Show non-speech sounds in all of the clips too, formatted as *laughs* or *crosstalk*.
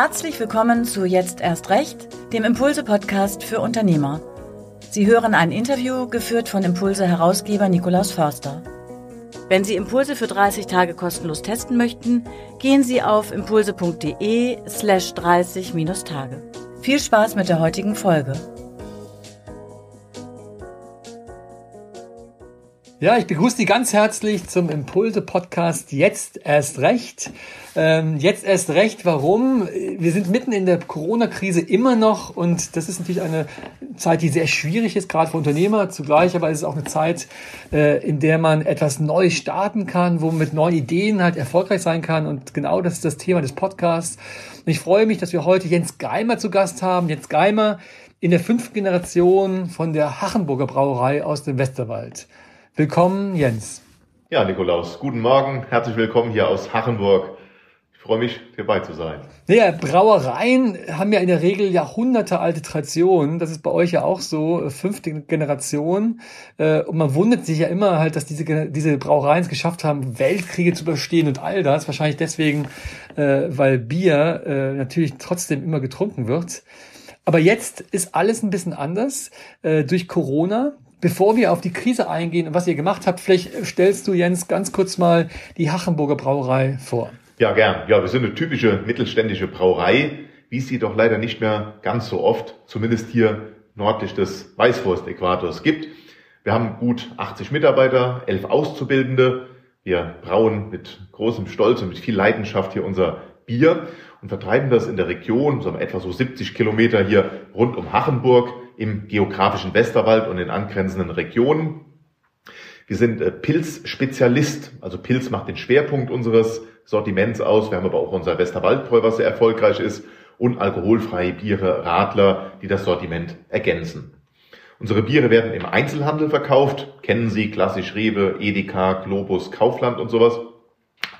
Herzlich willkommen zu Jetzt erst recht, dem Impulse-Podcast für Unternehmer. Sie hören ein Interview geführt von Impulse-Herausgeber Nikolaus Förster. Wenn Sie Impulse für 30 Tage kostenlos testen möchten, gehen Sie auf impulse.de slash 30-Tage. Viel Spaß mit der heutigen Folge. Ja, ich begrüße Sie ganz herzlich zum Impulse-Podcast Jetzt erst recht. Ähm, jetzt erst recht, warum? Wir sind mitten in der Corona-Krise immer noch und das ist natürlich eine Zeit, die sehr schwierig ist, gerade für Unternehmer. Zugleich aber ist es auch eine Zeit, äh, in der man etwas neu starten kann, wo man mit neuen Ideen halt erfolgreich sein kann und genau das ist das Thema des Podcasts. Und ich freue mich, dass wir heute Jens Geimer zu Gast haben. Jens Geimer in der fünften Generation von der Hachenburger Brauerei aus dem Westerwald. Willkommen, Jens. Ja, Nikolaus, guten Morgen. Herzlich willkommen hier aus Hachenburg. Ich freue mich, hierbei zu sein. Naja, Brauereien haben ja in der Regel Jahrhunderte alte Traditionen. Das ist bei euch ja auch so, fünfte Generation. Äh, und man wundert sich ja immer halt, dass diese, diese Brauereien es geschafft haben, Weltkriege zu überstehen und all das. Wahrscheinlich deswegen, äh, weil Bier äh, natürlich trotzdem immer getrunken wird. Aber jetzt ist alles ein bisschen anders durch Corona. Bevor wir auf die Krise eingehen und was ihr gemacht habt, vielleicht stellst du, Jens, ganz kurz mal die Hachenburger Brauerei vor. Ja, gern. Ja, wir sind eine typische mittelständische Brauerei, wie es sie doch leider nicht mehr ganz so oft, zumindest hier nördlich des Weißwurst-Äquators gibt. Wir haben gut 80 Mitarbeiter, elf Auszubildende. Wir brauen mit großem Stolz und mit viel Leidenschaft hier unser Bier und vertreiben das in der Region, so etwa so 70 Kilometer hier rund um Hachenburg im geografischen Westerwald und in angrenzenden Regionen. Wir sind äh, Pilzspezialist, also Pilz macht den Schwerpunkt unseres Sortiments aus. Wir haben aber auch unser Westerwaldbräu, was sehr erfolgreich ist, und alkoholfreie Biere, Radler, die das Sortiment ergänzen. Unsere Biere werden im Einzelhandel verkauft, kennen Sie klassisch Rewe, Edeka, Globus, Kaufland und sowas,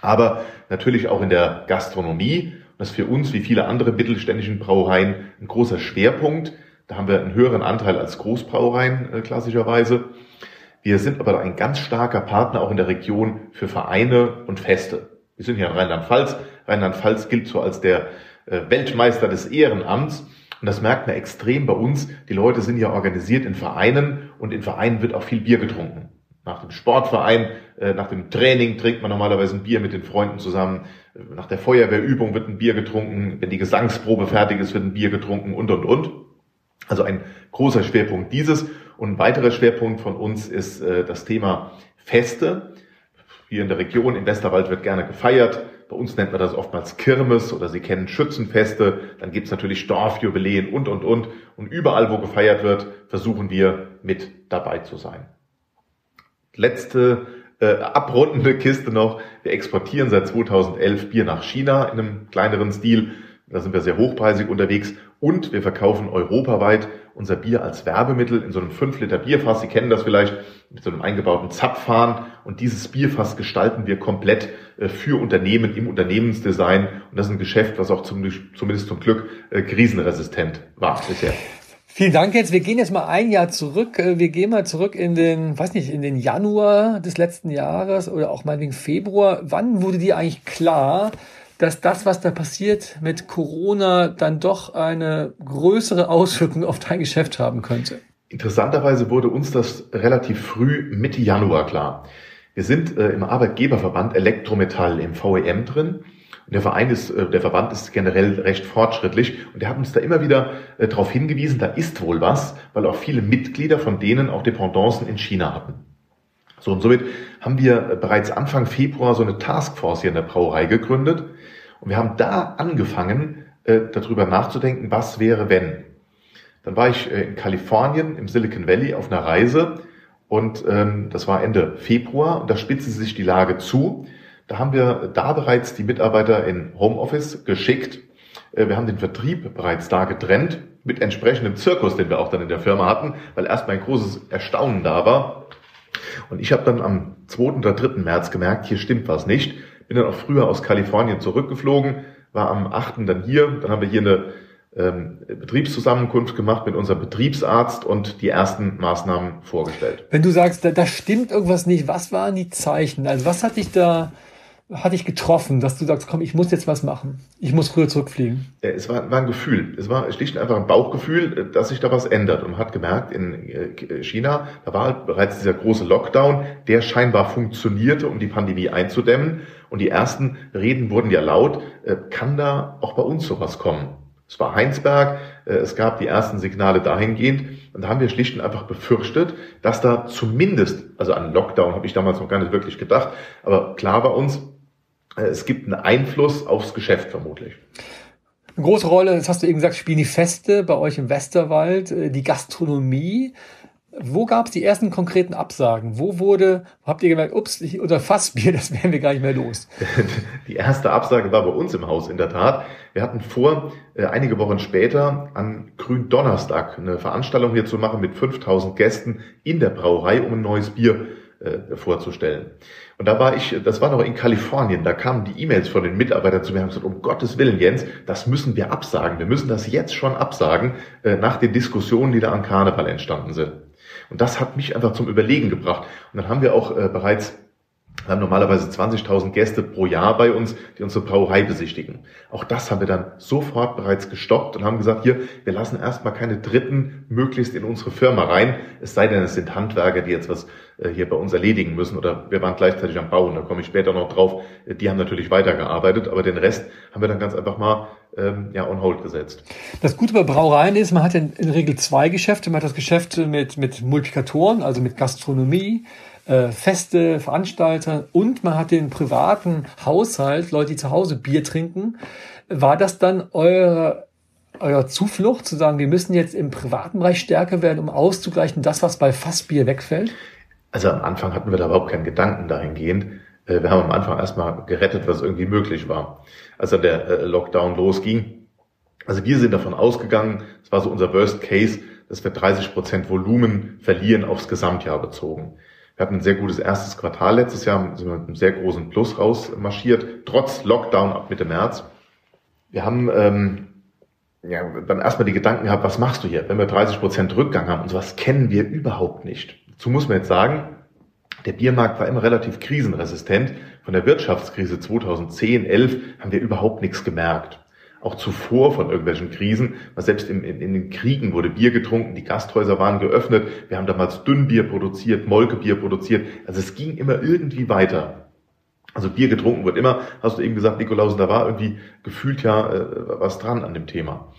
aber natürlich auch in der Gastronomie. Das ist für uns, wie viele andere mittelständischen Brauereien, ein großer Schwerpunkt. Da haben wir einen höheren Anteil als Großbrauereien äh, klassischerweise. Wir sind aber ein ganz starker Partner auch in der Region für Vereine und Feste. Wir sind hier in Rheinland-Pfalz. Rheinland-Pfalz gilt so als der äh, Weltmeister des Ehrenamts. Und das merkt man extrem bei uns. Die Leute sind ja organisiert in Vereinen und in Vereinen wird auch viel Bier getrunken. Nach dem Sportverein, äh, nach dem Training trinkt man normalerweise ein Bier mit den Freunden zusammen. Nach der Feuerwehrübung wird ein Bier getrunken. Wenn die Gesangsprobe fertig ist, wird ein Bier getrunken und, und, und. Also ein großer Schwerpunkt dieses. Und ein weiterer Schwerpunkt von uns ist äh, das Thema Feste. Hier in der Region im Westerwald wird gerne gefeiert. Bei uns nennt man das oftmals Kirmes oder Sie kennen Schützenfeste. Dann gibt's natürlich Dorfjubiläen und, und, und. Und überall, wo gefeiert wird, versuchen wir mit dabei zu sein. Letzte äh, abrundende Kiste noch. Wir exportieren seit 2011 Bier nach China in einem kleineren Stil. Da sind wir sehr hochpreisig unterwegs und wir verkaufen europaweit unser Bier als Werbemittel in so einem 5 Liter Bierfass. Sie kennen das vielleicht mit so einem eingebauten Zapfhahn. Und dieses Bierfass gestalten wir komplett äh, für Unternehmen im Unternehmensdesign. Und das ist ein Geschäft, was auch zum, zumindest zum Glück äh, krisenresistent war bisher. Vielen Dank jetzt. Wir gehen jetzt mal ein Jahr zurück. Äh, wir gehen mal zurück in den, weiß nicht, in den Januar des letzten Jahres oder auch mal wegen Februar. Wann wurde dir eigentlich klar, dass das, was da passiert mit Corona, dann doch eine größere Auswirkung auf dein Geschäft haben könnte? Interessanterweise wurde uns das relativ früh Mitte Januar klar. Wir sind äh, im Arbeitgeberverband Elektrometall im VEM drin. Und der Verein ist, äh, der Verband ist generell recht fortschrittlich und der hat uns da immer wieder äh, darauf hingewiesen, da ist wohl was, weil auch viele Mitglieder von denen auch Dependancen in China hatten. So und somit haben wir bereits Anfang Februar so eine Taskforce hier in der Brauerei gegründet und wir haben da angefangen, äh, darüber nachzudenken, was wäre, wenn. Dann war ich äh, in Kalifornien, im Silicon Valley, auf einer Reise und ähm, das war Ende Februar und da spitzte sich die Lage zu. Da haben wir da bereits die Mitarbeiter in Homeoffice geschickt. Äh, wir haben den Vertrieb bereits da getrennt mit entsprechendem Zirkus, den wir auch dann in der Firma hatten, weil erstmal ein großes Erstaunen da war. Und ich habe dann am 2. oder 3. März gemerkt, hier stimmt was nicht. Bin dann auch früher aus Kalifornien zurückgeflogen, war am 8. dann hier. Dann haben wir hier eine ähm, Betriebszusammenkunft gemacht mit unserem Betriebsarzt und die ersten Maßnahmen vorgestellt. Wenn du sagst, da, da stimmt irgendwas nicht, was waren die Zeichen? Also was hat dich da hat dich getroffen, dass du sagst, komm, ich muss jetzt was machen. Ich muss früher zurückfliegen? Es war, war ein Gefühl. Es war schlicht und einfach ein Bauchgefühl, dass sich da was ändert. Und man hat gemerkt, in äh, China, da war halt bereits dieser große Lockdown, der scheinbar funktionierte, um die Pandemie einzudämmen. Und die ersten Reden wurden ja laut, äh, kann da auch bei uns sowas kommen? Es war Heinsberg, äh, es gab die ersten Signale dahingehend und da haben wir schlicht und einfach befürchtet, dass da zumindest, also an Lockdown habe ich damals noch gar nicht wirklich gedacht, aber klar war uns, es gibt einen Einfluss aufs Geschäft vermutlich. Eine große Rolle, das hast du eben gesagt, spielen die Feste bei euch im Westerwald, äh, die Gastronomie. Wo gab es die ersten konkreten Absagen? Wo wurde, habt ihr gemerkt, ups, oder Fassbier, *laughs* das werden wir gar nicht mehr los? *laughs* Die erste Absage war bei uns im Haus in der Tat. Wir hatten vor, äh, einige Wochen später an Gründonnerstag eine Veranstaltung hier zu machen mit 5000 Gästen in der Brauerei, um ein neues Bier äh, vorzustellen. Und da war ich, das war noch in Kalifornien, da kamen die E-Mails von den Mitarbeitern zu mir und gesagt, um Gottes Willen, Jens, das müssen wir absagen. Wir müssen das jetzt schon absagen, äh, nach den Diskussionen, die da an Karneval entstanden sind. Und das hat mich einfach zum Überlegen gebracht. Und dann haben wir auch äh, bereits wir haben normalerweise 20.000 Gäste pro Jahr bei uns, die unsere Brauerei besichtigen. Auch das haben wir dann sofort bereits gestoppt und haben gesagt, hier, wir lassen erstmal keine Dritten möglichst in unsere Firma rein, es sei denn, es sind Handwerker, die jetzt was äh, hier bei uns erledigen müssen oder wir waren gleichzeitig am Bauen, da komme ich später noch drauf. Äh, die haben natürlich weitergearbeitet, aber den Rest haben wir dann ganz einfach mal ähm, ja, on hold gesetzt. Das Gute bei Brauereien ist, man hat in, in Regel zwei Geschäfte. Man hat das Geschäft mit, mit Multiplikatoren, also mit Gastronomie, äh, Feste, Veranstalter und man hat den privaten Haushalt, Leute, die zu Hause Bier trinken. War das dann eure euer Zuflucht, zu sagen, wir müssen jetzt im privaten Bereich stärker werden, um auszugleichen, das, was bei Fassbier wegfällt? Also am Anfang hatten wir da überhaupt keinen Gedanken dahingehend. Äh, wir haben am Anfang erstmal gerettet, was irgendwie möglich war. Als dann der äh, Lockdown losging. Also wir sind davon ausgegangen, das war so unser Worst Case, dass wir 30 Prozent Volumen verlieren aufs Gesamtjahr bezogen. Wir hatten ein sehr gutes erstes Quartal letztes Jahr, sind wir mit einem sehr großen Plus rausmarschiert, trotz Lockdown ab Mitte März. Wir haben ähm, ja, dann erstmal die Gedanken gehabt, was machst du hier, wenn wir 30 Prozent Rückgang haben und sowas kennen wir überhaupt nicht. Dazu muss man jetzt sagen, der Biermarkt war immer relativ krisenresistent. Von der Wirtschaftskrise 2010, 11 haben wir überhaupt nichts gemerkt auch zuvor von irgendwelchen Krisen. Weil selbst in, in, in, den Kriegen wurde Bier getrunken, die Gasthäuser waren geöffnet. Wir haben damals Dünnbier produziert, Molkebier produziert. Also es ging immer irgendwie weiter. Also Bier getrunken wird immer, hast du eben gesagt, Nikolausen, da war irgendwie gefühlt ja äh, was dran an dem Thema.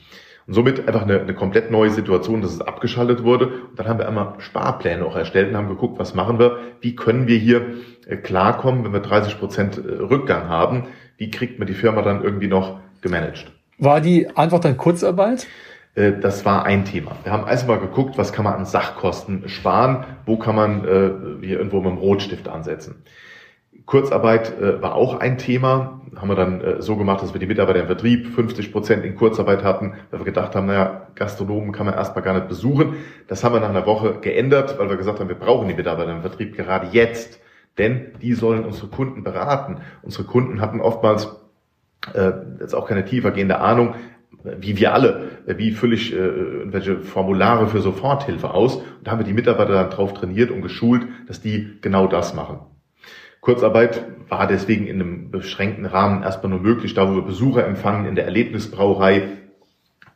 Und somit einfach eine, eine komplett neue Situation, dass es abgeschaltet wurde. Und dann haben wir einmal Sparpläne auch erstellt und haben geguckt, was machen wir, wie können wir hier äh, klarkommen, wenn wir 30 Prozent äh, Rückgang haben, wie kriegt man die Firma dann irgendwie noch gemanagt. War die Antwort dann Kurzarbeit? Äh, das war ein Thema. Wir haben erstmal geguckt, was kann man an Sachkosten sparen, wo kann man äh, hier irgendwo mit dem Rotstift ansetzen. Kurzarbeit äh, war auch ein Thema. Haben wir dann äh, so gemacht, dass wir die Mitarbeiter im Vertrieb 50 Prozent in Kurzarbeit hatten, weil wir gedacht haben, naja, Gastronomen kann man erstmal gar nicht besuchen. Das haben wir nach einer Woche geändert, weil wir gesagt haben, wir brauchen die Mitarbeiter im Vertrieb gerade jetzt. Denn die sollen unsere Kunden beraten. Unsere Kunden hatten oftmals äh, jetzt auch keine tiefergehende Ahnung, wie wir alle, wie fülle ich äh, irgendwelche Formulare für Soforthilfe aus. Und da haben wir die Mitarbeiter dann drauf trainiert und geschult, dass die genau das machen. Kurzarbeit war deswegen in einem beschränkten Rahmen erstmal nur möglich, da wo wir Besucher empfangen in der Erlebnisbrauerei.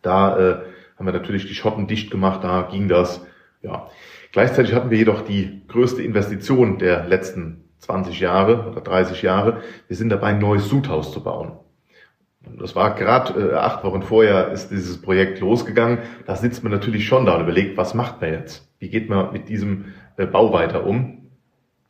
Da äh, haben wir natürlich die Schotten dicht gemacht, da ging das. Ja. Gleichzeitig hatten wir jedoch die größte Investition der letzten 20 Jahre oder 30 Jahre. Wir sind dabei, ein neues Sudhaus zu bauen. Das war gerade äh, acht Wochen vorher ist dieses Projekt losgegangen. Da sitzt man natürlich schon da und überlegt, was macht man jetzt? Wie geht man mit diesem äh, Bau weiter um?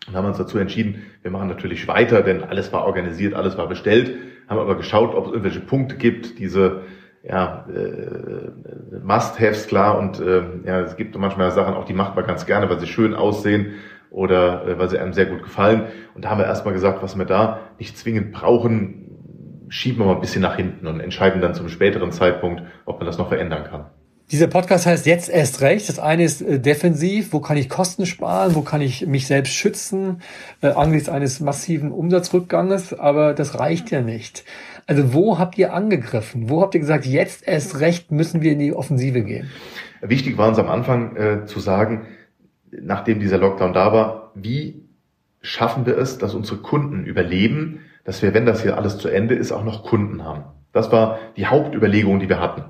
Und haben uns dazu entschieden, wir machen natürlich weiter, denn alles war organisiert, alles war bestellt, haben aber geschaut, ob es irgendwelche Punkte gibt, diese ja, äh, Must-Haves klar und äh, ja, es gibt manchmal Sachen auch, die macht man ganz gerne, weil sie schön aussehen oder äh, weil sie einem sehr gut gefallen. Und da haben wir erstmal gesagt, was wir da nicht zwingend brauchen, schieben wir mal ein bisschen nach hinten und entscheiden dann zum späteren Zeitpunkt, ob man das noch verändern kann. Dieser Podcast heißt jetzt erst recht. Das eine ist äh, defensiv. Wo kann ich Kosten sparen? Wo kann ich mich selbst schützen? Äh, angesichts eines massiven Umsatzrückganges. Aber das reicht ja nicht. Also wo habt ihr angegriffen? Wo habt ihr gesagt, jetzt erst recht müssen wir in die Offensive gehen? Wichtig war uns am Anfang äh, zu sagen, nachdem dieser Lockdown da war, wie schaffen wir es, dass unsere Kunden überleben, dass wir, wenn das hier alles zu Ende ist, auch noch Kunden haben. Das war die Hauptüberlegung, die wir hatten.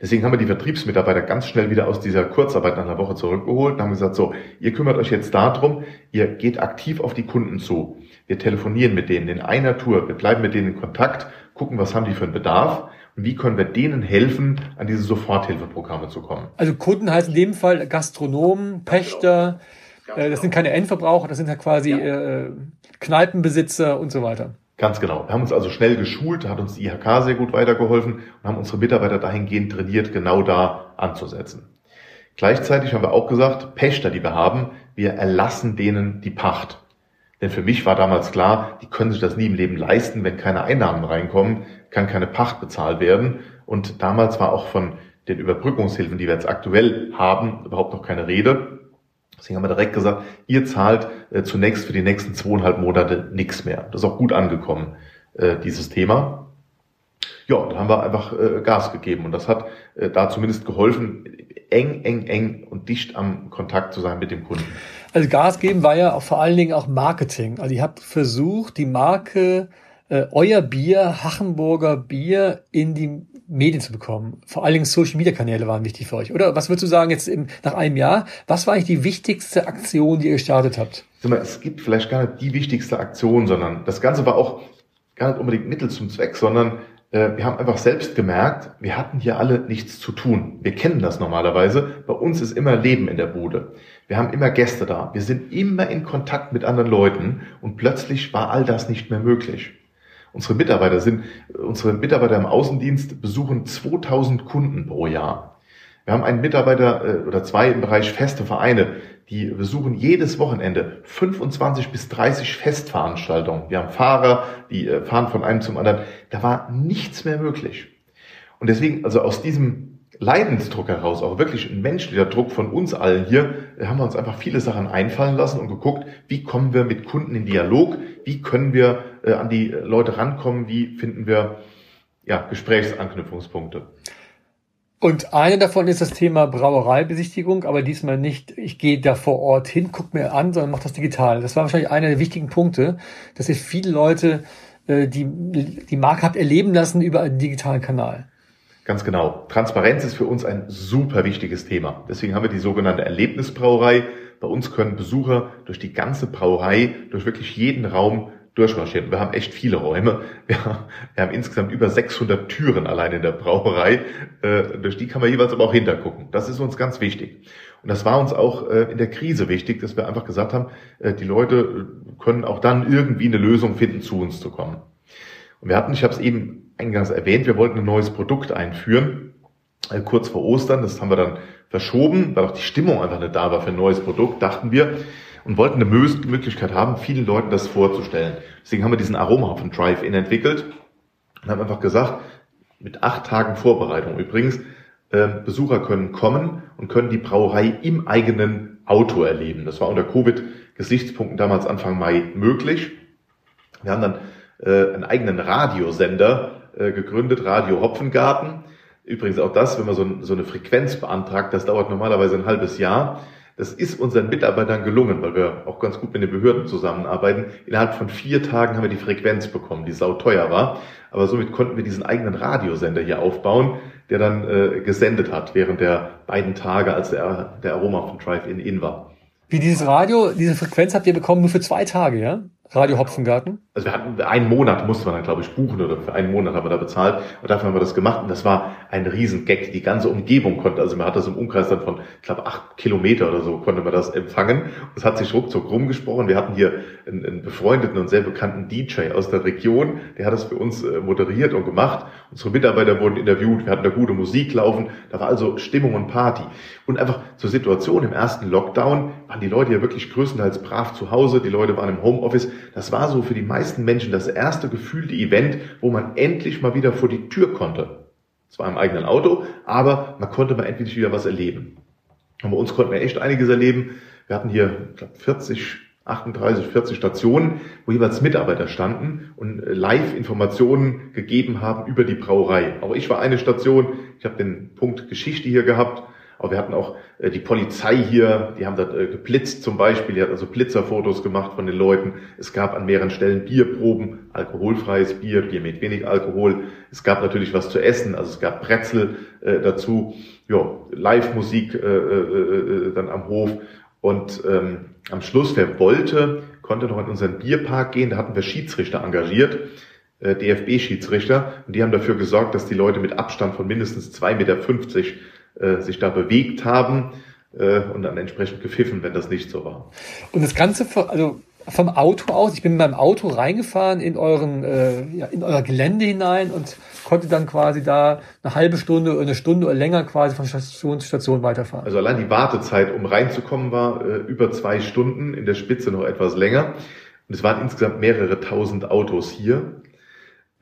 Deswegen haben wir die Vertriebsmitarbeiter ganz schnell wieder aus dieser Kurzarbeit nach einer Woche zurückgeholt und haben gesagt, so, ihr kümmert euch jetzt darum, ihr geht aktiv auf die Kunden zu. Wir telefonieren mit denen in einer Tour, wir bleiben mit denen in Kontakt, gucken, was haben die für einen Bedarf und wie können wir denen helfen, an diese Soforthilfeprogramme zu kommen. Also Kunden heißt in dem Fall Gastronomen, Pächter, äh, das sind keine Endverbraucher, das sind ja quasi ja. Äh, Kneipenbesitzer und so weiter. Ganz genau. Wir haben uns also schnell geschult, hat uns die IHK sehr gut weitergeholfen und haben unsere Mitarbeiter dahingehend trainiert, genau da anzusetzen. Gleichzeitig haben wir auch gesagt, Pächter, die wir haben, wir erlassen denen die Pacht. Denn für mich war damals klar, die können sich das nie im Leben leisten, wenn keine Einnahmen reinkommen, kann keine Pacht bezahlt werden. Und damals war auch von den Überbrückungshilfen, die wir jetzt aktuell haben, überhaupt noch keine Rede. Deswegen haben wir direkt gesagt, ihr zahlt äh, zunächst für die nächsten zweieinhalb Monate nichts mehr. Das ist auch gut angekommen, äh, dieses Thema. Ja, da haben wir einfach äh, Gas gegeben und das hat da zumindest geholfen, eng, eng, eng und dicht am Kontakt zu sein mit dem Kunden. Also Gas geben war ja auch vor allen Dingen auch Marketing. Also ihr habt versucht, die Marke euer Bier, Hachenburger Bier, in die Medien zu bekommen. Vor allen Dingen Social Media Kanäle waren wichtig für euch. Oder was würdest du sagen jetzt im, nach einem Jahr? Was war eigentlich die wichtigste Aktion, die ihr gestartet habt? Es gibt vielleicht gar nicht die wichtigste Aktion, sondern das Ganze war auch gar nicht unbedingt Mittel zum Zweck, sondern äh, wir haben einfach selbst gemerkt, wir hatten hier alle nichts zu tun. Wir kennen das normalerweise. Bei uns ist immer Leben in der Bude. Wir haben immer Gäste da. Wir sind immer in Kontakt mit anderen Leuten und plötzlich war all das nicht mehr möglich. Unsere Mitarbeiter sind, unsere Mitarbeiter im Außendienst besuchen 2000 Kunden pro Jahr. Wir haben einen Mitarbeiter äh, oder zwei im Bereich feste Vereine, die besuchen jedes Wochenende 25 bis 30 Festveranstaltungen. Wir haben Fahrer, die äh, fahren von einem zum anderen. Da war nichts mehr möglich. Und deswegen, also aus diesem Leidensdruck heraus, auch wirklich ein menschlicher Druck von uns allen hier, haben wir uns einfach viele Sachen einfallen lassen und geguckt, wie kommen wir mit Kunden in Dialog, wie können wir äh, an die Leute rankommen, wie finden wir ja, Gesprächsanknüpfungspunkte. Und eine davon ist das Thema Brauereibesichtigung, aber diesmal nicht, ich gehe da vor Ort hin, guck mir an, sondern mach das digital. Das war wahrscheinlich einer der wichtigen Punkte, dass ihr viele Leute äh, die, die Marke habt erleben lassen über einen digitalen Kanal. Ganz genau. Transparenz ist für uns ein super wichtiges Thema. Deswegen haben wir die sogenannte Erlebnisbrauerei. Bei uns können Besucher durch die ganze Brauerei, durch wirklich jeden Raum durchmarschieren. Wir haben echt viele Räume. Wir haben, insgesamt über 600 Türen allein in der Brauerei. Äh, durch die kann man jeweils aber auch hintergucken. Das ist uns ganz wichtig. Und das war uns auch äh, in der Krise wichtig, dass wir einfach gesagt haben, äh, die Leute können auch dann irgendwie eine Lösung finden, zu uns zu kommen. Und wir hatten, ich habe es eben eingangs erwähnt, wir wollten ein neues Produkt einführen, äh, kurz vor Ostern. Das haben wir dann verschoben, weil auch die Stimmung einfach nicht da war für ein neues Produkt, dachten wir. Und wollten eine Möglichkeit haben, vielen Leuten das vorzustellen. Deswegen haben wir diesen Aromahopfen Drive-In entwickelt und haben einfach gesagt, mit acht Tagen Vorbereitung übrigens, äh, Besucher können kommen und können die Brauerei im eigenen Auto erleben. Das war unter Covid-Gesichtspunkten damals Anfang Mai möglich. Wir haben dann äh, einen eigenen Radiosender äh, gegründet, Radio Hopfengarten. Übrigens auch das, wenn man so, so eine Frequenz beantragt, das dauert normalerweise ein halbes Jahr. Das ist unseren Mitarbeitern gelungen, weil wir auch ganz gut mit den Behörden zusammenarbeiten. Innerhalb von vier Tagen haben wir die Frequenz bekommen, die sau teuer war. Aber somit konnten wir diesen eigenen Radiosender hier aufbauen, der dann äh, gesendet hat während der beiden Tage, als der, der Aroma von Drive-In in war. Wie dieses Radio, diese Frequenz habt ihr bekommen nur für zwei Tage, ja? Radio Hopfengarten? Also wir hatten einen Monat musste man dann, glaube ich, buchen oder für einen Monat haben wir da bezahlt und dafür haben wir das gemacht und das war ein Riesengag. Die ganze Umgebung konnte, also man hat das im Umkreis dann von, ich glaube, acht Kilometer oder so konnte man das empfangen. Es hat sich ruckzuck rumgesprochen. Wir hatten hier einen, einen, befreundeten und sehr bekannten DJ aus der Region, der hat das für uns äh, moderiert und gemacht. Unsere Mitarbeiter wurden interviewt, wir hatten da gute Musik laufen, da war also Stimmung und Party. Und einfach zur Situation im ersten Lockdown waren die Leute ja wirklich größtenteils brav zu Hause, die Leute waren im Homeoffice das war so für die meisten Menschen das erste gefühlte Event, wo man endlich mal wieder vor die Tür konnte. Zwar im eigenen Auto, aber man konnte mal endlich wieder was erleben. Und bei uns konnten wir echt einiges erleben. Wir hatten hier, ich glaube, 40, 38, 40 Stationen, wo jeweils Mitarbeiter standen und äh, Live-Informationen gegeben haben über die Brauerei. Auch ich war eine Station. Ich habe den Punkt Geschichte hier gehabt Aber wir hatten auch äh, die Polizei hier, die haben da äh, geblitzt zum Beispiel, die hat also Blitzerfotos gemacht von den Leuten. Es gab an mehreren Stellen Bierproben, alkoholfreies Bier, Bier mit wenig Alkohol. Es gab natürlich was zu essen, also es gab Brezel äh, dazu. Ja, Live-Musik äh, äh, äh, dann am Hof. Und ähm, am Schluss, wer wollte, konnte noch in unseren Bierpark gehen. Da hatten wir Schiedsrichter engagiert, äh, DFB-Schiedsrichter. Und die haben dafür gesorgt, dass die Leute mit Abstand von mindestens 2,50 Meter äh, sich da bewegt haben äh, und dann entsprechend gepfiffen, wenn das nicht so war. Und das Ganze, also vom Auto aus, ich bin mit meinem Auto reingefahren in euren, äh, ja, in euer Gelände hinein und konnte dann quasi da eine halbe Stunde oder eine Stunde oder länger quasi von Station zu Station weiterfahren. Also allein die Wartezeit, um reinzukommen, war äh, über zwei Stunden, in der Spitze noch etwas länger. Und es waren insgesamt mehrere tausend Autos hier.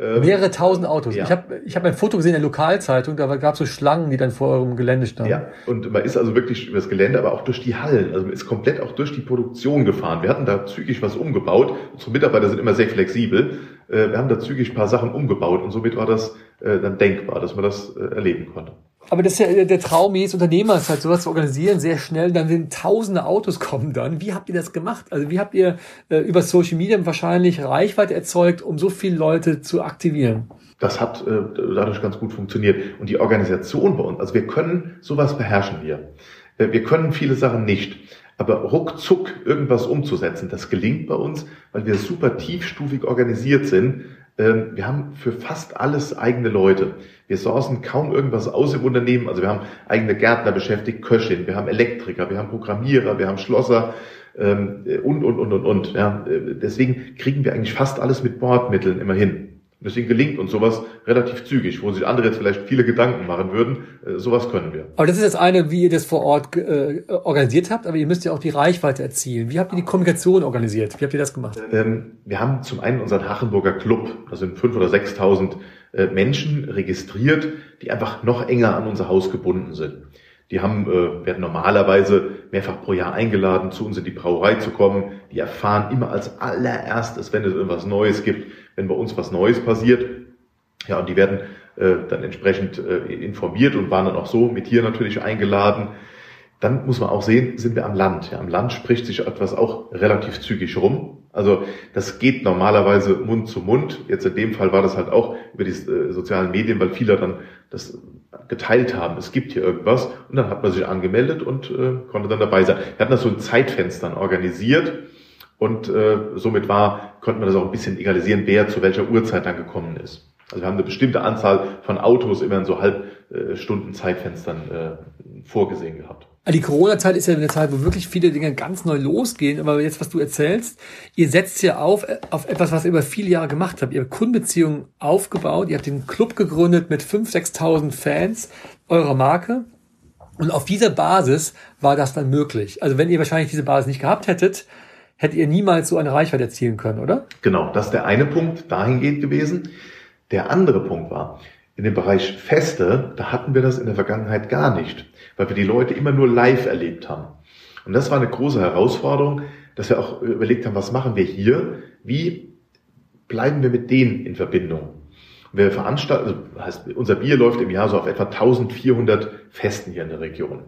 Ähm, Mehrere tausend Autos. Ja. Ich habe ich hab ein Foto gesehen in der Lokalzeitung, da gab es so Schlangen, die dann vor eurem Gelände standen. Ja, und man ist also wirklich über das Gelände, aber auch durch die Hallen. Also man ist komplett auch durch die Produktion gefahren. Wir hatten da zügig was umgebaut. Unsere Mitarbeiter sind immer sehr flexibel. Äh, wir haben da zügig ein paar Sachen umgebaut und somit war das dann denkbar, dass man das äh, erleben konnte. Aber das ist ja der Traum jedes Unternehmers, halt sowas zu organisieren, sehr schnell, dann sind tausende Autos kommen dann. Wie habt ihr das gemacht? Also wie habt ihr äh, über Social Media wahrscheinlich Reichweite erzeugt, um so viele Leute zu aktivieren? Das hat äh, dadurch ganz gut funktioniert. Und die Organisation bei uns, also wir können, sowas beherrschen wir. Äh, wir können viele Sachen nicht. Aber ruckzuck irgendwas umzusetzen, das gelingt bei uns, weil wir super tiefstufig organisiert sind wir haben für fast alles eigene Leute. Wir sourcen kaum irgendwas aus im Unternehmen. Also wir haben eigene Gärtner beschäftigt, Köchin, wir haben Elektriker, wir haben Programmierer, wir haben Schlosser ähm, und, und, und, und, und. Ja, äh, deswegen kriegen wir eigentlich fast alles mit Bordmitteln immer hin. Deswegen gelingt uns sowas relativ zügig, wo sich andere jetzt vielleicht viele Gedanken machen würden. Äh, sowas können wir. Aber das ist das eine, wie ihr das vor Ort äh, organisiert habt, aber ihr müsst ja auch die Reichweite erzielen. Wie habt ihr die Kommunikation organisiert? Wie habt ihr das gemacht? Ähm, wir haben zum einen unseren Hachenburger Club. Da sind fünf oder sechstausend äh, Menschen registriert, die einfach noch enger an unser Haus gebunden sind. Die haben, äh, werden normalerweise mehrfach pro Jahr eingeladen, zu uns in die Brauerei zu kommen. Die erfahren immer als allererstes, wenn es irgendwas Neues gibt, wenn bei uns was Neues passiert. Ja, und die werden äh, dann entsprechend äh, informiert und waren dann auch so mit hier natürlich eingeladen. Dann muss man auch sehen, sind wir am Land. Ja, am Land spricht sich etwas auch relativ zügig rum. Also das geht normalerweise Mund zu Mund. Jetzt in dem Fall war das halt auch über die äh, sozialen Medien, weil viele dann das geteilt haben, es gibt hier irgendwas. Und dann hat man sich angemeldet und äh, konnte dann dabei sein. Wir hatten das so in Zeitfenstern organisiert und äh, somit war, konnte man das auch ein bisschen egalisieren, wer zu welcher Uhrzeit dann gekommen ist. Also wir haben eine bestimmte Anzahl von Autos immer in so Halbstunden Zeitfenstern äh, vorgesehen gehabt. Also die Corona-Zeit ist ja eine Zeit, wo wirklich viele Dinge ganz neu losgehen. Aber jetzt, was du erzählst, ihr setzt ja auf, auf etwas, was ihr über viele Jahre gemacht habt. Ihr habt Kundenbeziehungen aufgebaut. Ihr habt den Club gegründet mit 5.000, 6.000 Fans eurer Marke. Und auf dieser Basis war das dann möglich. Also wenn ihr wahrscheinlich diese Basis nicht gehabt hättet, hättet ihr niemals so eine Reichweite erzielen können, oder? Genau, das ist der eine Punkt dahingehend gewesen. Der andere Punkt war, in dem Bereich Feste, da hatten wir das in der Vergangenheit gar nicht weil wir die Leute immer nur live erlebt haben. Und das war eine große Herausforderung, dass wir auch überlegt haben, was machen wir hier? Wie bleiben wir mit denen in Verbindung? Wir veranstalten, also heißt, unser Bier läuft im Jahr so auf etwa 1400 Festen hier in der Region.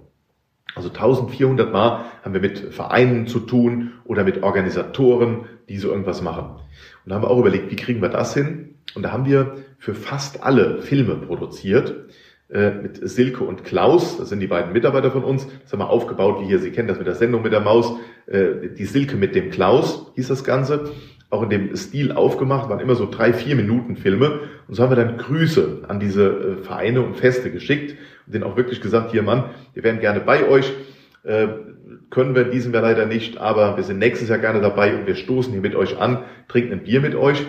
Also 1400 Mal haben wir mit Vereinen zu tun oder mit Organisatoren, die so irgendwas machen. Und da haben wir auch überlegt, wie kriegen wir das hin? Und da haben wir für fast alle Filme produziert äh, mit Silke und Klaus, das sind die beiden Mitarbeiter von uns, das haben wir aufgebaut, wie hier, Sie kennen das mit der Sendung mit der Maus, äh, die Silke mit dem Klaus hieß das Ganze, auch in dem Stil aufgemacht, waren immer so drei, vier Minuten Filme. Und so haben wir dann Grüße an diese äh, Vereine und Feste geschickt und denen auch wirklich gesagt, hier Mann, wir wären gerne bei euch, können wir in diesem Jahr leider nicht, aber wir sind nächstes Jahr gerne dabei und wir stoßen hier mit euch an, trinken ein Bier mit euch.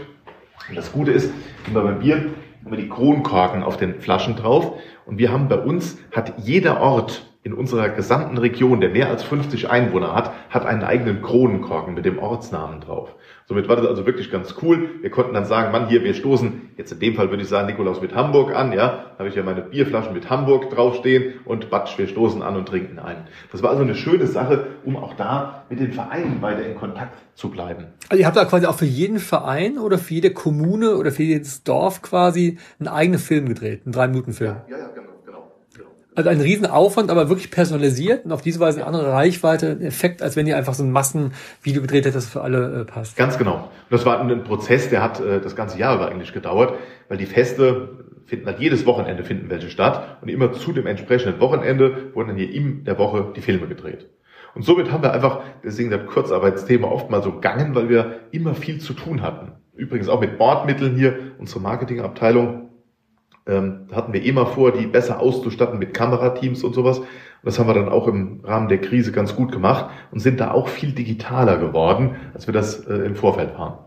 Und das Gute ist, wir beim Bier haben wir die Kronkorken auf den Flaschen drauf. Und wir haben bei uns, hat jeder Ort in unserer gesamten Region, der mehr als 50 Einwohner hat, hat einen eigenen Kronenkorken mit dem Ortsnamen drauf. Somit war das also wirklich ganz cool. Wir konnten dann sagen, Mann, hier, wir stoßen, jetzt in dem Fall würde ich sagen, Nikolaus mit Hamburg an, ja, habe ich ja meine Bierflaschen mit Hamburg draufstehen und batsch, wir stoßen an und trinken ein. Das war also eine schöne Sache, um auch da mit den Vereinen weiter in Kontakt zu bleiben. Also ihr habt da quasi auch für jeden Verein oder für jede Kommune oder für jedes Dorf quasi einen eigenen Film gedreht, einen Drei-Minuten-Film. Ja, ja, ja, genau. Also ein Riesenaufwand, aber wirklich personalisiert und auf diese Weise eine andere Reichweite, Effekt, als wenn ihr einfach so ein Massenvideo gedreht hättet, das für alle äh, passt. Ganz genau. Und das war ein Prozess, der hat äh, das ganze Jahr über eigentlich gedauert, weil die Feste finden halt jedes Wochenende finden welche statt und immer zu dem entsprechenden Wochenende wurden dann hier in der Woche die Filme gedreht. Und somit haben wir einfach, deswegen das Kurzarbeitsthema oft mal so gegangen, weil wir immer viel zu tun hatten. Übrigens auch mit Bordmitteln hier, unsere Marketingabteilung ähm, hatten wir immer vor, die besser auszustatten mit Kamerateams und sowas. Und das haben wir dann auch im Rahmen der Krise ganz gut gemacht und sind da auch viel digitaler geworden, als wir das äh, im Vorfeld waren.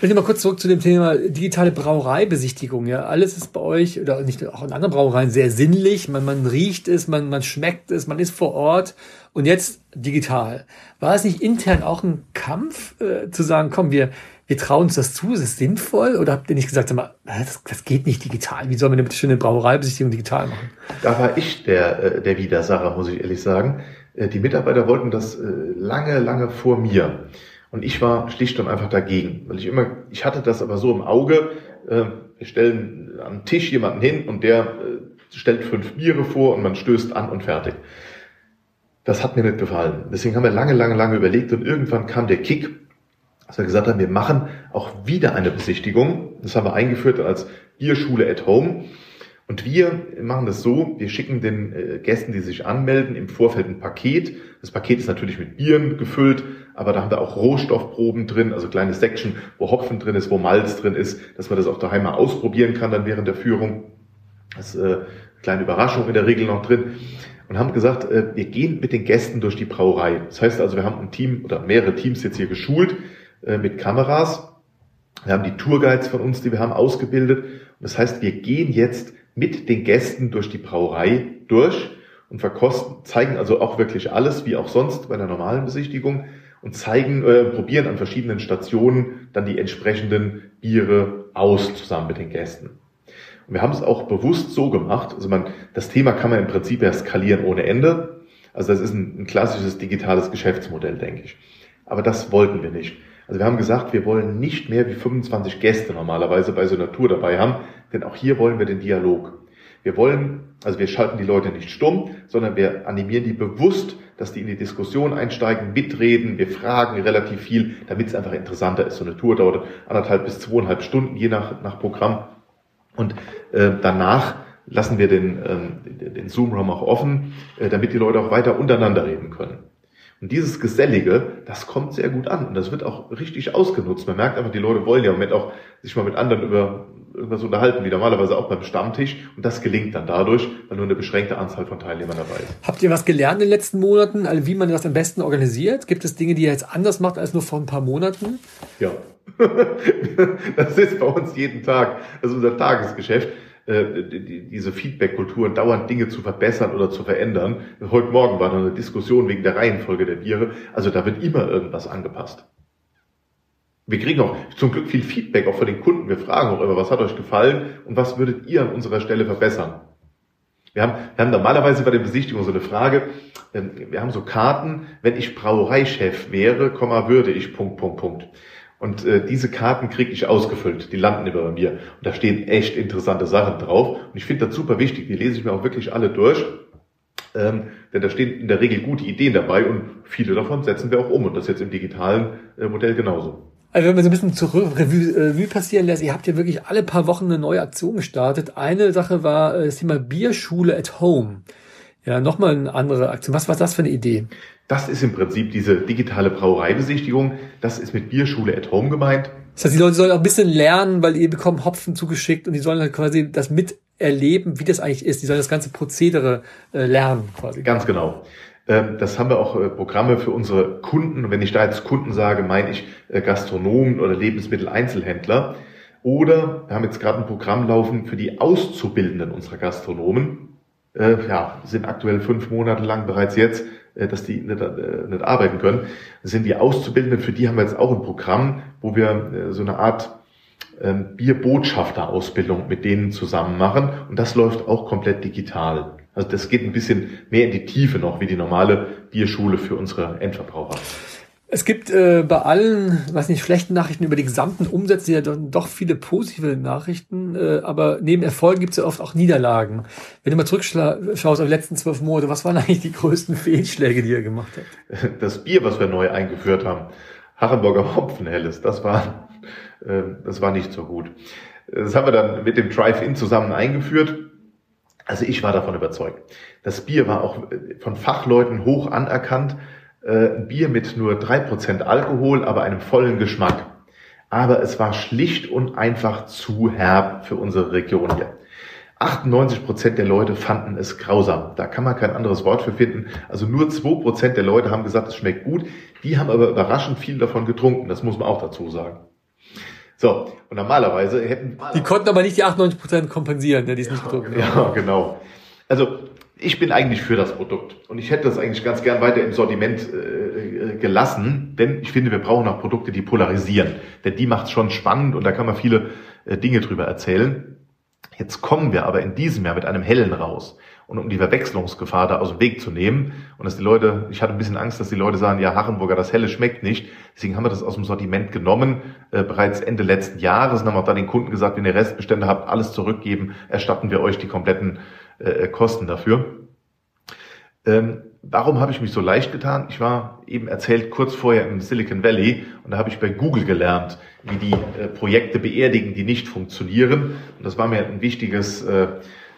Vielleicht mal kurz zurück zu dem Thema digitale Brauereibesichtigung. Ja, alles ist bei euch oder nicht auch in anderen Brauereien sehr sinnlich. Man, man riecht es, man, man schmeckt es, man ist vor Ort und jetzt digital. War es nicht intern auch ein Kampf äh, zu sagen, komm, wir wir trauen uns das zu, ist es sinnvoll? Oder habt ihr nicht gesagt, mal, das, das geht nicht digital? Wie soll man denn bitte schön eine Brauereibesichtigung digital machen? Da war ich der, äh, der Widersacher, muss ich ehrlich sagen. Äh, die Mitarbeiter wollten das äh, lange, lange vor mir. Und ich war schlicht und einfach dagegen, weil ich immer, ich hatte das aber so im Auge, wir stellen am Tisch jemanden hin und der stellt fünf Biere vor und man stößt an und fertig. Das hat mir nicht gefallen. Deswegen haben wir lange, lange, lange überlegt und irgendwann kam der Kick, dass wir gesagt haben, wir machen auch wieder eine Besichtigung. Das haben wir eingeführt als Bierschule at Home. Und wir machen das so, wir schicken den äh, Gästen, die sich anmelden, im Vorfeld ein Paket. Das Paket ist natürlich mit Bieren gefüllt, aber da haben wir auch Rohstoffproben drin, also kleine Section, wo Hopfen drin ist, wo Malz drin ist, dass man das auch daheim mal ausprobieren kann dann während der Führung. Das ist äh, eine kleine Überraschung in der Regel noch drin. Und haben gesagt, äh, wir gehen mit den Gästen durch die Brauerei. Das heißt also, wir haben ein Team oder mehrere Teams jetzt hier geschult, äh, mit Kameras. Wir haben die Tourguides von uns, die wir haben ausgebildet. Und das heißt, wir gehen jetzt mit den Gästen durch die Brauerei durch und verkosten, zeigen also auch wirklich alles, wie auch sonst bei einer normalen Besichtigung und zeigen, äh, probieren an verschiedenen Stationen dann die entsprechenden Biere aus zusammen mit den Gästen. Und wir haben es auch bewusst so gemacht, also man, das Thema kann man im Prinzip ja skalieren ohne Ende. Also das ist ein, ein klassisches digitales Geschäftsmodell, denke ich. Aber das wollten wir nicht. Also wir haben gesagt, wir wollen nicht mehr wie 25 Gäste normalerweise bei so einer Tour dabei haben, denn auch hier wollen wir den Dialog. Wir wollen, also wir schalten die Leute nicht stumm, sondern wir animieren die bewusst, dass die in die Diskussion einsteigen, mitreden, wir fragen relativ viel, damit es einfach interessanter ist. So eine Tour dauert anderthalb bis zweieinhalb Stunden, je nach, nach Programm. Und äh, danach lassen wir den, ähm, den Zoom-Raum auch offen, äh, damit die Leute auch weiter untereinander reden können. Und dieses Gesellige, das kommt sehr gut an und das wird auch richtig ausgenutzt. Man merkt einfach, die Leute wollen ja im Moment auch sich mal mit anderen über irgendwas unterhalten, wie normalerweise auch beim Stammtisch. Und das gelingt dann dadurch, weil nur eine beschränkte Anzahl von Teilnehmern dabei ist. Habt ihr was gelernt in den letzten Monaten, also wie man das am besten organisiert? Gibt es Dinge, die ihr jetzt anders macht als nur vor ein paar Monaten? Ja. *laughs* das ist bei uns jeden Tag. Das ist unser Tagesgeschäft. Äh, diese Feedback-Kultur dauernd Dinge zu verbessern oder zu verändern. Heute Morgen war noch eine Diskussion wegen der Reihenfolge der Biere. Also da wird immer irgendwas angepasst. Wir kriegen auch zum Glück viel Feedback auch von den Kunden. Wir fragen auch immer, was hat euch gefallen und was würdet ihr an unserer Stelle verbessern? Wir haben, wir haben normalerweise bei der Besichtigung so eine Frage, ähm, wir haben so Karten, wenn ich Brauereichef wäre, würde ich, Punkt, Punkt, Punkt. Und äh, diese Karten kriege ich ausgefüllt, die landen immer bei mir. Und da stehen echt interessante Sachen drauf. Und ich finde das super wichtig, die lese ich mir auch wirklich alle durch. Ähm, denn da stehen in der Regel gute Ideen dabei und viele davon setzen wir auch um. Und das jetzt im digitalen äh, Modell genauso. Also wenn man so ein bisschen zur Revue, äh, Revue passieren lässt, ihr habt ja wirklich alle paar Wochen eine neue Aktion gestartet. Eine Sache war äh, das Thema Bierschule at Home. Ja, nochmal eine andere Aktion. Was war das für eine Idee? Das ist im Prinzip diese digitale Brauereibesichtigung. Das ist mit Bierschule at Home gemeint. Das heißt, die Leute sollen auch ein bisschen lernen, weil ihr bekommen Hopfen zugeschickt und die sollen halt quasi das miterleben, wie das eigentlich ist. Die sollen das ganze Prozedere äh, lernen quasi. Ganz genau. Ähm, das haben wir auch äh, Programme für unsere Kunden. Und wenn ich da jetzt Kunden sage, meine ich äh, Gastronomen oder Lebensmitteleinzelhändler. Oder wir haben jetzt gerade ein Programm laufen für die Auszubildenden unserer Gastronomen. Ja, sind aktuell fünf Monate lang bereits jetzt äh, dass die nicht, äh, nicht arbeiten können. Sind die Auszubildenden, für die haben wir jetzt auch ein Programm, wo wir äh, so eine Art ähm, Bierbotschafter-Ausbildung mit denen zusammen machen. Und das läuft auch komplett digital. Also das geht ein bisschen mehr in die Tiefe noch, wie die normale Bierschule für unsere Endverbraucher. Es gibt äh, bei allen, weiß nicht, schlechten Nachrichten über die gesamten Umsätze ja doch viele positive Nachrichten, äh, aber neben Erfolgen gibt es ja oft auch Niederlagen. Wenn du mal zurückschaust auf die letzten zwölf Monate, was waren eigentlich die größten Fehlschläge, die ihr gemacht habt? *laughs* Das Bier, was wir neu eingeführt haben, Harrenburger Hopfenhelles, das war, äh, das war nicht so gut. Das haben wir dann mit dem Drive-In zusammen eingeführt. Also ich war davon überzeugt. Das Bier war auch von Fachleuten hoch anerkannt äh, ein Bier mit nur drei Prozent Alkohol, aber einem vollen Geschmack. Aber es war schlicht und einfach zu herb für unsere Region hier. 98 Prozent der Leute fanden es grausam. Da kann man kein anderes Wort für finden. Also nur zwei Prozent der Leute haben gesagt, es schmeckt gut. Die haben aber überraschend viel davon getrunken. Das muss man auch dazu sagen. So, und normalerweise hätten... Die konnten aber nicht die 98 Prozent kompensieren, ne, die es nicht getrunken haben. Ja, genau. Also ich bin eigentlich für das Produkt und ich hätte das eigentlich ganz gern weiter im Sortiment äh, gelassen, denn ich finde, wir brauchen auch Produkte, die polarisieren, denn die macht es schon spannend und da kann man viele äh, Dinge drüber erzählen. Jetzt kommen wir aber in diesem Jahr mit einem hellen raus. Und um die Verwechslungsgefahr da aus dem Weg zu nehmen und dass die Leute, ich hatte ein bisschen Angst, dass die Leute sagen, ja, Hachenburger, das helle schmeckt nicht. Deswegen haben wir das aus dem Sortiment genommen, äh, bereits Ende letzten Jahres und haben auch da den Kunden gesagt, wenn ihr Restbestände habt, alles zurückgeben, erstatten wir euch die kompletten äh, Kosten dafür. Ähm, warum habe ich mich so leicht getan? Ich war eben erzählt kurz vorher im Silicon Valley und da habe ich bei Google gelernt, wie die äh, Projekte beerdigen, die nicht funktionieren. Und das war mir ein wichtiges, äh,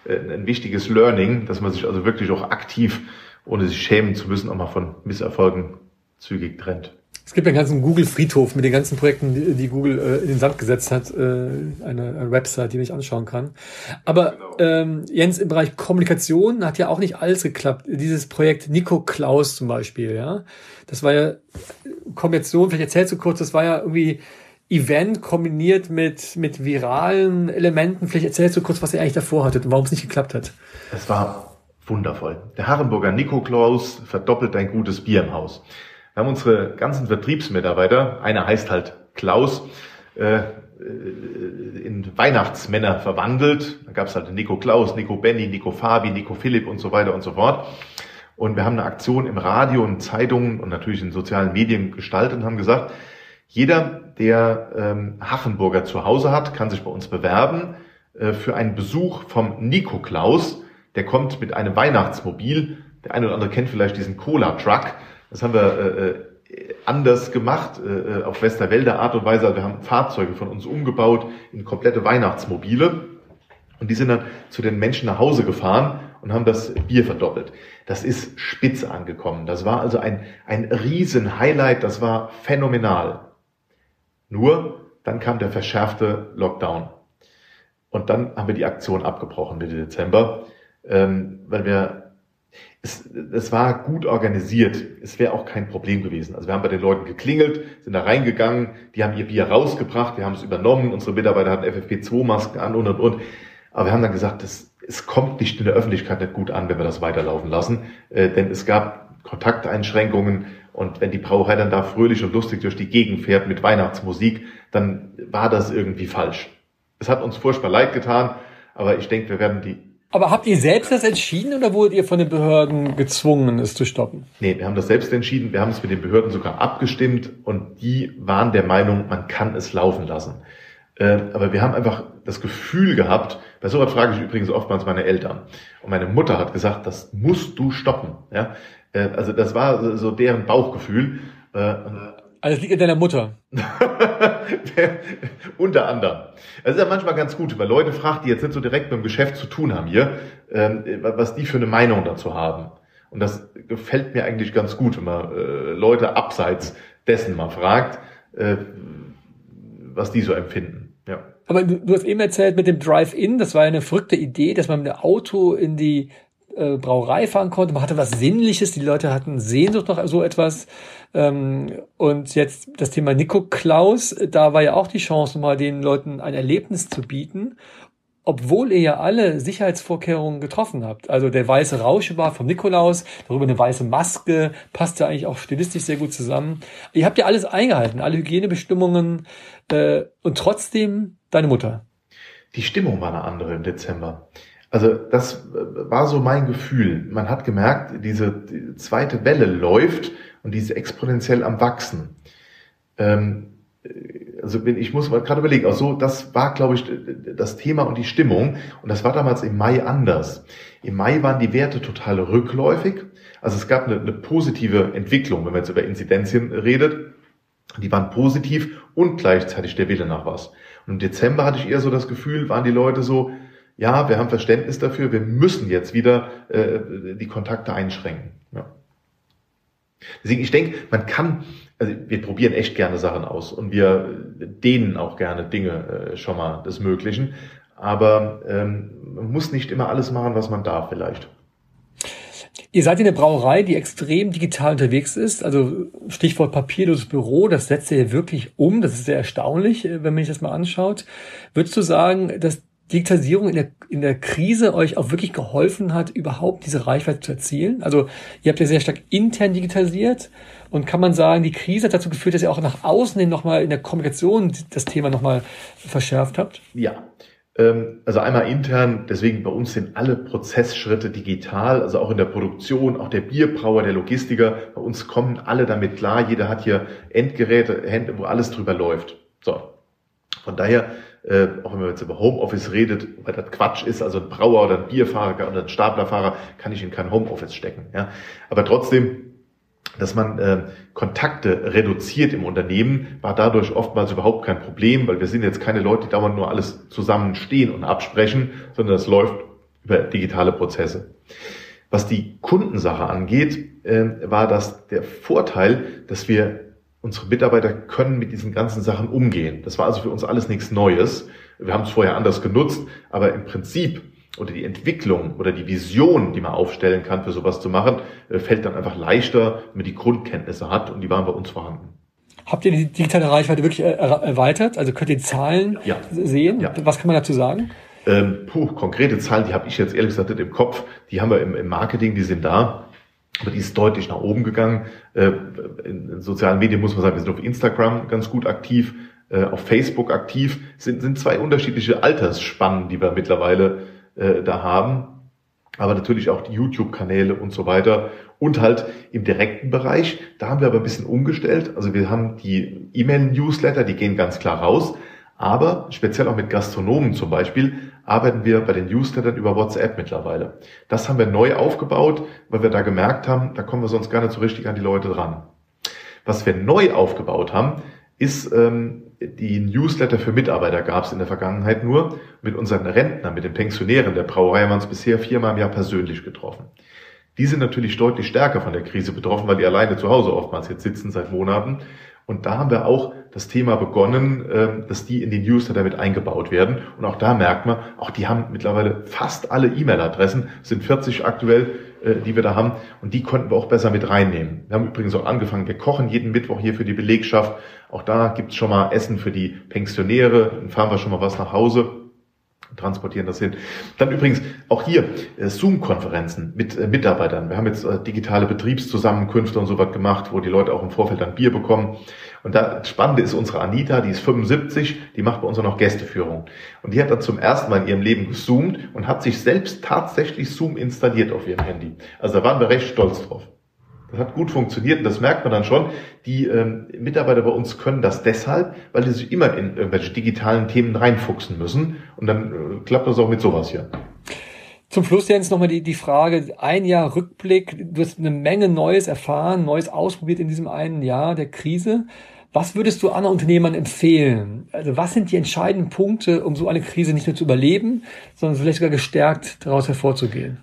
ein wichtiges Learning, dass man sich also wirklich auch aktiv, ohne sich schämen zu müssen, auch mal von Misserfolgen zügig trennt. Es gibt einen ganzen Google-Friedhof mit den ganzen Projekten, die, die Google äh, in den Sand gesetzt hat, äh, eine, eine Website, die man sich anschauen kann. Aber genau. ähm, Jens, im Bereich Kommunikation hat ja auch nicht alles geklappt. Dieses Projekt Nico Klaus zum Beispiel, ja, das war ja Kombination, vielleicht erzählst du kurz, das war ja irgendwie Event kombiniert mit, mit viralen Elementen. Vielleicht erzählst du kurz, was ihr eigentlich davor hattet und warum es nicht geklappt hat. Es war wundervoll. Der Harrenburger Nico Klaus verdoppelt ein gutes Bier im Haus. Wir haben unsere ganzen Vertriebsmitarbeiter, einer heißt halt Klaus, äh, äh, in Weihnachtsmänner verwandelt. Da gab es halt Nico Klaus, Nico Benny, Nico Fabi, Nico Philipp und so weiter und so fort. Und wir haben eine Aktion im Radio und Zeitungen und natürlich in sozialen Medien gestaltet und haben gesagt, jeder, der ähm, Hachenburger zu Hause hat, kann sich bei uns bewerben äh, für einen Besuch vom Nico Klaus. Der kommt mit einem Weihnachtsmobil. Der eine oder andere kennt vielleicht diesen Cola-Truck. Das haben wir äh, äh anders gemacht, äh, äh, auf Westerwälder Art und Weise. Wir haben Fahrzeuge von uns umgebaut in komplette Weihnachtsmobile. Und die sind dann zu den Menschen nach Hause gefahren und haben das Bier verdoppelt. Das ist spitze angekommen. Das war also ein, ein riesen Highlight. Das war phänomenal. Nur, dann kam der verschärfte Lockdown. Und dann haben wir die Aktion abgebrochen Mitte Dezember, ähm, weil wir es, es war gut organisiert. Es wäre auch kein Problem gewesen. Also wir haben bei den Leuten geklingelt, sind da reingegangen, die haben ihr Bier rausgebracht, wir haben es übernommen, unsere Mitarbeiter hatten FFP2-Masken an und und und. Aber wir haben dann gesagt, das, es kommt nicht in der Öffentlichkeit nicht gut an, wenn wir das weiterlaufen lassen. Äh, denn es gab Kontakteinschränkungen und wenn die Brauerei dann da fröhlich und lustig durch die Gegend fährt mit Weihnachtsmusik, dann war das irgendwie falsch. Es hat uns furchtbar leid getan, aber ich denke, wir werden die aber habt ihr selbst das entschieden oder wurdet ihr von den Behörden gezwungen, es zu stoppen? Nee, wir haben das selbst entschieden. Wir haben es mit den Behörden sogar abgestimmt und die waren der Meinung, man kann es laufen lassen. Äh, aber wir haben einfach das Gefühl gehabt, bei sowas frage ich übrigens oftmals meine Eltern. Und meine Mutter hat gesagt, das musst du stoppen. Ja? Äh, also das war so deren Bauchgefühl. Also es liegt an deiner Mutter. *laughs* Unter anderem. Das ist ja manchmal ganz gut, weil Leute fragt, die jetzt nicht so direkt mit dem Geschäft zu tun haben hier, ähm, was die für eine Meinung dazu haben. Und das gefällt mir eigentlich ganz gut, wenn man äh, Leute abseits dessen mal fragt, äh, was die so empfinden. Ja. Aber du, du hast eben erzählt mit dem Drive-In, das war eine verrückte Idee, dass man mit dem Auto in die äh, Brauerei fahren konnte. Man hatte was Sinnliches, die Leute hatten Sehnsucht nach so etwas. Ähm, und jetzt das Thema Nico Klaus, da war ja auch die Chance, mal den Leuten ein Erlebnis zu bieten, obwohl ihr ja alle Sicherheitsvorkehrungen getroffen habt. Also der weiße Rauschbar vom Nikolaus, darüber eine weiße Maske, passt ja eigentlich auch stilistisch sehr gut zusammen. Ihr habt ja alles eingehalten, alle Hygienebestimmungen äh, und trotzdem deine Mutter. Die Stimmung war eine andere im Dezember. Also das war so mein Gefühl. Man hat gemerkt, diese zweite Welle läuft und diese exponentiell am Wachsen. Ähm, also ich muss mal gerade überlegen, also das war, glaube ich, das Thema und die Stimmung. Und das war damals im Mai anders. Im Mai waren die Werte total rückläufig. Also es gab eine, eine positive Entwicklung, wenn man jetzt über Inzidenzien redet. Die waren positiv und gleichzeitig der Wille nach was. Und im Dezember hatte ich eher so das Gefühl, waren die Leute so, ja, wir haben Verständnis dafür, wir müssen jetzt wieder äh, die Kontakte einschränken. Ja. Deswegen, ich denke, man kann, also wir probieren echt gerne Sachen aus und wir dehnen auch gerne Dinge äh, schon mal des Möglichen, aber ähm, man muss nicht immer alles machen, was man darf vielleicht. Ihr seid in der Brauerei, die extrem digital unterwegs ist. Also Stichwort papierloses Büro, das setzt ihr wirklich um. Das ist sehr erstaunlich, äh, wenn man sich das mal anschaut. Würdest du sagen, dass Digitalisierung in der, in der Krise euch auch wirklich geholfen hat, überhaupt diese Reichweite zu erzielen? Also ihr habt ja sehr stark intern digitalisiert und kann man sagen, die Krise hat dazu geführt, dass ihr auch nach außen hin nochmal in der Kommunikation das Thema nochmal verschärft habt? Ja. Ähm, also einmal intern, deswegen bei uns sind alle Prozessschritte digital, also auch in der Produktion, auch der Bierbrauer, der Logistiker, bei uns kommen alle damit klar, jeder hat hier Endgeräte, Hände, wo alles drüber läuft. So. Von daher äh, auch wenn man jetzt über Homeoffice redet, weil das Quatsch ist, also ein Brauer oder ein Bierfahrer oder ein Staplerfahrer kann ich in kein Homeoffice stecken. Ja? Aber trotzdem, dass man äh, Kontakte reduziert im Unternehmen, war dadurch oftmals überhaupt kein Problem, weil wir sind jetzt keine Leute, die dauernd nur alles zusammenstehen und absprechen, sondern es läuft über digitale Prozesse. Was die Kundensache angeht, äh, war das der Vorteil, dass wir unsere Mitarbeiter können mit diesen ganzen Sachen umgehen. Das war also für uns alles nichts Neues. Wir haben es vorher anders genutzt, aber im Prinzip oder die Entwicklung oder die Vision, die man aufstellen kann, für sowas zu machen, äh, fällt dann einfach leichter, wenn man die Grundkenntnisse hat und die waren bei uns vorhanden. Habt ihr die digitale Reichweite wirklich erweitert? Also könnt ihr Zahlen ja. sehen? Ja. Was kann man dazu sagen? Ähm, puh, konkrete Zahlen, die habe ich jetzt ehrlich gesagt nicht im Kopf. Die haben wir im, im Marketing, die sind da. Aber die ist deutlich nach oben gegangen. Äh, in sozialen Medien muss man sagen, wir sind auf Instagram ganz gut aktiv, äh, auf Facebook aktiv. Sind, sind zwei unterschiedliche Altersspannen, die wir mittlerweile äh, da haben. Aber natürlich auch die YouTube-Kanäle und so weiter. Und halt im direkten Bereich, da haben wir aber ein bisschen umgestellt. Also wir haben die E-Mail-Newsletter, die gehen ganz klar raus. Aber speziell auch mit Gastronomen zum Beispiel arbeiten wir bei den Newslettern über WhatsApp mittlerweile. Das haben wir neu aufgebaut, weil wir da gemerkt haben, da kommen wir sonst gar nicht so richtig an die Leute dran. Was wir neu aufgebaut haben, ist ähm, die Newsletter für Mitarbeiter gab es in der Vergangenheit nur. Mit unseren Rentnern, mit den Pensionären der Brauerei haben wir uns bisher viermal im Jahr persönlich getroffen. Die sind natürlich deutlich stärker von der Krise betroffen, weil die alleine zu Hause oftmals jetzt sitzen seit Monaten. Und da haben wir auch das Thema begonnen, ähm, dass die in die Newsletter mit eingebaut werden. Und auch da merkt man, auch die haben mittlerweile fast alle E-Mail-Adressen, sind 40 aktuell, äh, die wir da haben. Und die konnten wir auch besser mit reinnehmen. Wir haben übrigens auch angefangen, wir kochen jeden Mittwoch hier für die Belegschaft. Auch da gibt's schon mal Essen für die Pensionäre. Dann fahren wir schon mal was nach Hause transportieren das hin. Dann übrigens auch hier äh, Zoom-Konferenzen mit äh, Mitarbeitern. Wir haben jetzt äh, digitale Betriebszusammenkünfte und so was gemacht, wo die Leute auch im Vorfeld dann Bier bekommen. Und da Spannende ist unsere Anita, die ist 75, die macht bei uns auch noch Gästeführung. Und die hat dann zum ersten Mal in ihrem Leben gezoomt und hat sich selbst tatsächlich Zoom installiert auf ihrem Handy. Also da waren wir recht stolz drauf. Das hat gut funktioniert und das merkt man dann schon. Die ähm, Mitarbeiter bei uns können das deshalb, weil sie sich immer in irgendwelche digitalen Themen reinfuchsen müssen. Und dann äh, klappt das auch mit sowas hier. Zum Schluss, Jens, nochmal die, die Frage, ein Jahr Rückblick, du hast eine Menge Neues erfahren, Neues ausprobiert in diesem einen Jahr der Krise. Was würdest du anderen Unternehmern empfehlen? Also was sind die entscheidenden Punkte, um so eine Krise nicht nur zu überleben, sondern vielleicht sogar gestärkt daraus hervorzugehen?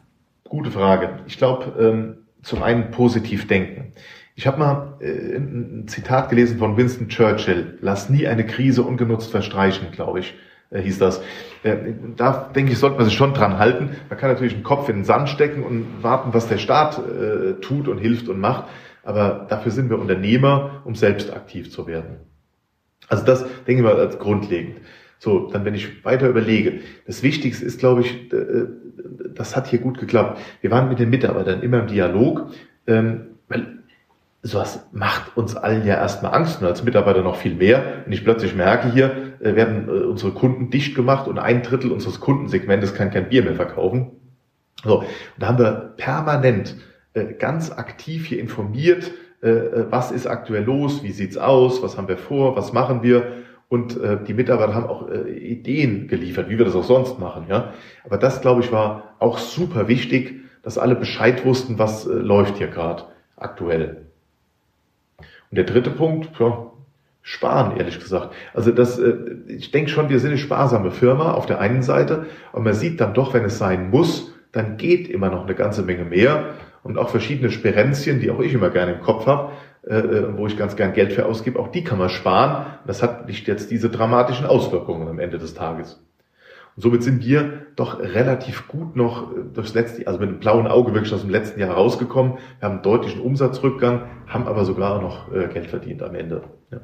Gute Frage. Ich glaube, ähm, zum einen positiv denken. Ich habe mal äh, ein Zitat gelesen von Winston Churchill. Lass nie eine Krise ungenutzt verstreichen, glaube ich, äh, hieß das. Äh, da denke ich, sollte man sich schon dran halten. Man kann natürlich den Kopf in den Sand stecken und warten, was der Staat äh, tut und hilft und macht. Aber dafür sind wir Unternehmer, um selbst aktiv zu werden. Also das denke ich mal als grundlegend. So, dann wenn ich weiter überlege, das Wichtigste ist, glaube ich, das hat hier gut geklappt. Wir waren mit den Mitarbeitern immer im Dialog, ähm, weil sowas macht uns allen ja erstmal Angst und als Mitarbeiter noch viel mehr. Wenn ich plötzlich merke hier, äh, werden äh, unsere Kunden dicht gemacht und ein Drittel unseres Kundensegmentes kann kein Bier mehr verkaufen. So, und da haben wir permanent äh, ganz aktiv hier informiert, äh, äh, was ist aktuell los, wie sieht's aus, was haben wir vor, was machen wir und äh, die Mitarbeiter haben auch äh, Ideen geliefert, wie wir das auch sonst machen. Ja, aber das glaube ich war auch super wichtig, dass alle Bescheid wussten, was äh, läuft hier gerade aktuell. Und der dritte Punkt, ja, sparen, ehrlich gesagt. Also das, äh, ich denke schon, wir sind eine sparsame Firma auf der einen Seite, aber man sieht dann doch, wenn es sein muss, dann geht immer noch eine ganze Menge mehr und auch verschiedene Sperenzien, die auch ich immer gerne im Kopf habe, äh, äh, wo ich ganz gern Geld für ausgebe, auch die kann man sparen. Das hat nicht jetzt diese dramatischen Auswirkungen am Ende des Tages. Und somit sind wir doch relativ gut noch äh, durchs letzte, also mit einem blauen Auge wirklich aus dem letzten Jahr rausgekommen. Wir haben einen deutlichen Umsatzrückgang, haben aber sogar noch äh, Geld verdient am Ende. Ja.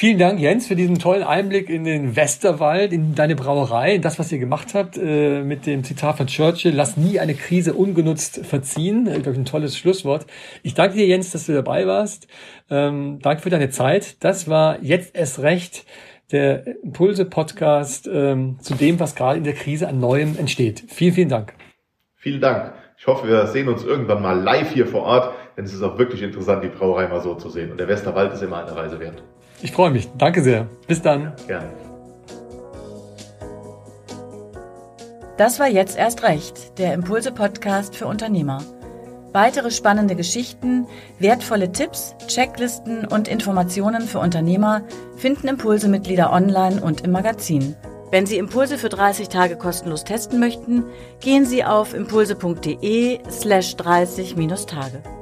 Vielen Dank, Jens, für diesen tollen Einblick in den Westerwald, in deine Brauerei, in das, was ihr gemacht habt, äh, mit dem Zitat von Churchill, lass nie eine Krise ungenutzt verziehen. Ich glaube, ein tolles Schlusswort. Ich danke dir, Jens, dass du dabei warst. Ähm, danke für deine Zeit. Das war jetzt erst recht der Impulse-Podcast ähm, zu dem, was gerade in der Krise an Neuem entsteht. Vielen, vielen Dank. Vielen Dank. Ich hoffe, wir sehen uns irgendwann mal live hier vor Ort, denn es ist auch wirklich interessant, die Brauerei mal so zu sehen. Und der Westerwald ist immer eine Reise wert. Ich freue mich. Danke sehr. Bis dann. Gerne. Das war jetzt erst recht, der Impulse-Podcast für Unternehmer. Weitere spannende Geschichten, wertvolle Tipps, Checklisten und Informationen für Unternehmer finden Impulse-Mitglieder online und im Magazin. Wenn Sie Impulse für 30 Tage kostenlos testen möchten, gehen Sie auf impulse.de slash 30-Tage.